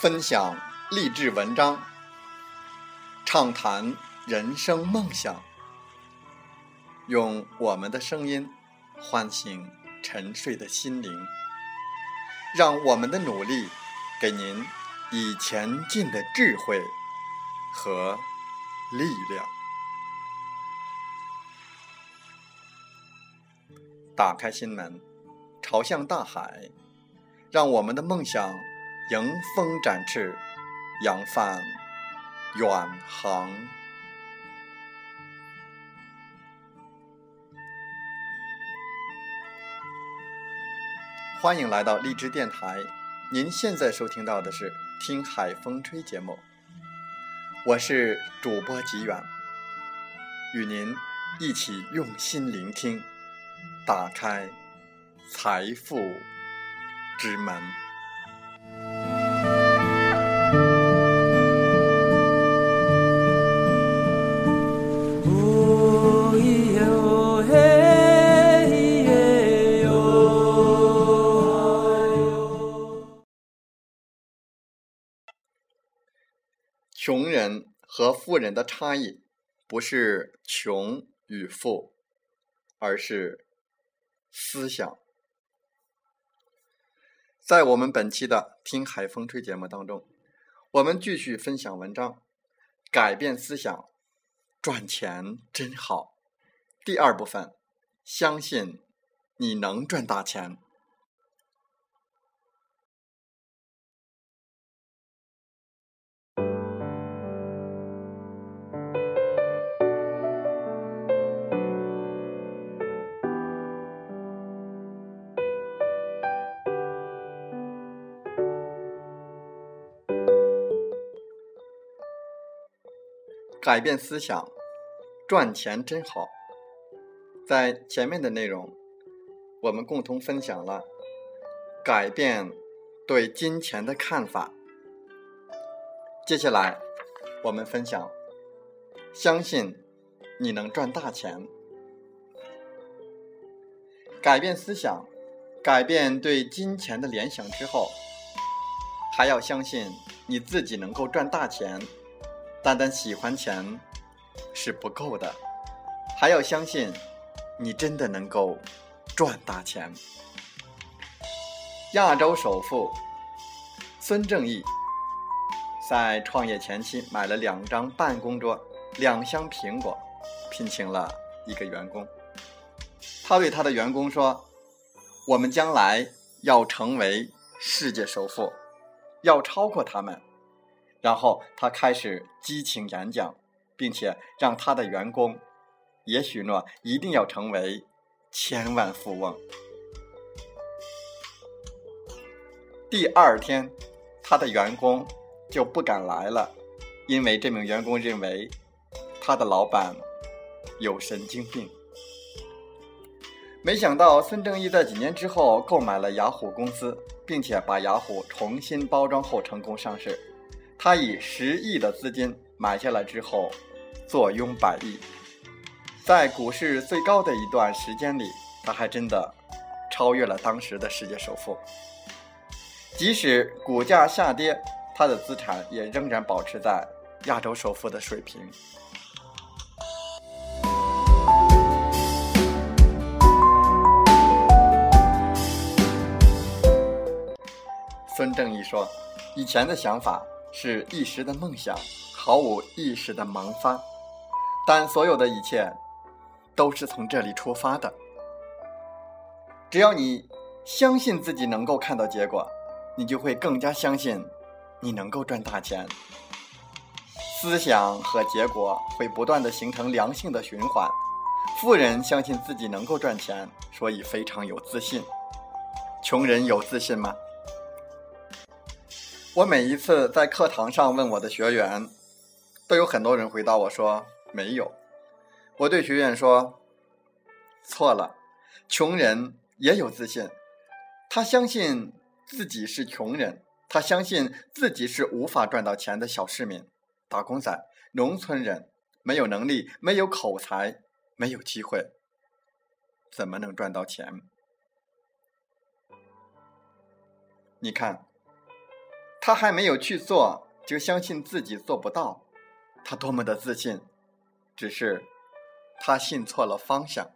分享励志文章，畅谈人生梦想，用我们的声音唤醒沉睡的心灵，让我们的努力给您以前进的智慧和力量。打开心门，朝向大海，让我们的梦想。迎风展翅，扬帆远航。欢迎来到荔枝电台，您现在收听到的是《听海风吹》节目，我是主播吉远，与您一起用心聆听，打开财富之门。和富人的差异，不是穷与富，而是思想。在我们本期的《听海风吹》节目当中，我们继续分享文章：改变思想，赚钱真好。第二部分，相信你能赚大钱。改变思想，赚钱真好。在前面的内容，我们共同分享了改变对金钱的看法。接下来，我们分享，相信你能赚大钱。改变思想，改变对金钱的联想之后，还要相信你自己能够赚大钱。单单喜欢钱是不够的，还要相信你真的能够赚大钱。亚洲首富孙正义在创业前期买了两张办公桌、两箱苹果，聘请了一个员工。他对他的员工说：“我们将来要成为世界首富，要超过他们。”然后他开始激情演讲，并且让他的员工也许诺一定要成为千万富翁。第二天，他的员工就不敢来了，因为这名员工认为他的老板有神经病。没想到孙正义在几年之后购买了雅虎公司，并且把雅虎重新包装后成功上市。他以十亿的资金买下来之后，坐拥百亿，在股市最高的一段时间里，他还真的超越了当时的世界首富。即使股价下跌，他的资产也仍然保持在亚洲首富的水平。孙正义说：“以前的想法。”是一时的梦想，毫无意识的萌发，但所有的一切都是从这里出发的。只要你相信自己能够看到结果，你就会更加相信你能够赚大钱。思想和结果会不断的形成良性的循环。富人相信自己能够赚钱，所以非常有自信。穷人有自信吗？我每一次在课堂上问我的学员，都有很多人回答我说没有。我对学员说：“错了，穷人也有自信，他相信自己是穷人，他相信自己是无法赚到钱的小市民、打工仔、农村人，没有能力，没有口才，没有机会，怎么能赚到钱？你看，他还没有去做，就相信自己做不到，他多么的自信，只是他信错了方向。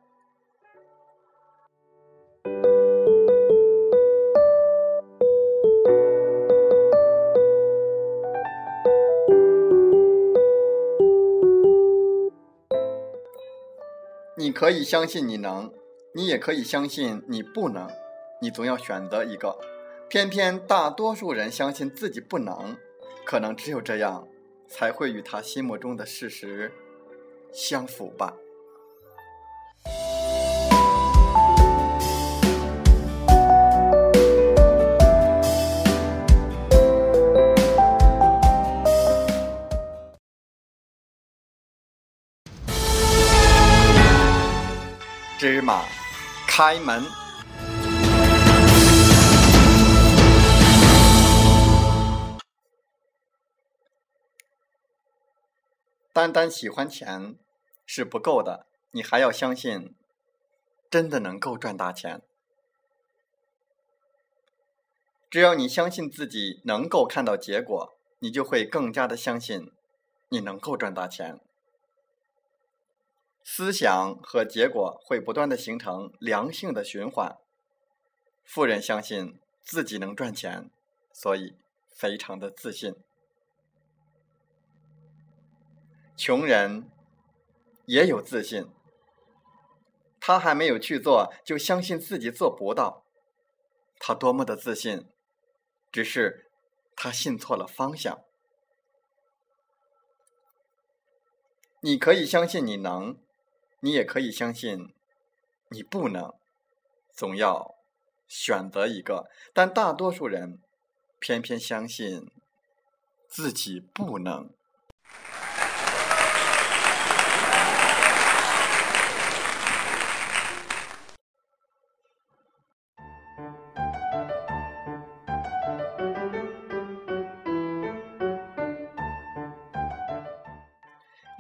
你可以相信你能，你也可以相信你不能，你总要选择一个。偏偏大多数人相信自己不能，可能只有这样，才会与他心目中的事实相符吧。芝麻开门，单单喜欢钱是不够的，你还要相信，真的能够赚大钱。只要你相信自己能够看到结果，你就会更加的相信你能够赚大钱。思想和结果会不断的形成良性的循环。富人相信自己能赚钱，所以非常的自信。穷人也有自信，他还没有去做，就相信自己做不到。他多么的自信，只是他信错了方向。你可以相信你能。你也可以相信，你不能，总要选择一个。但大多数人偏偏相信自己不能。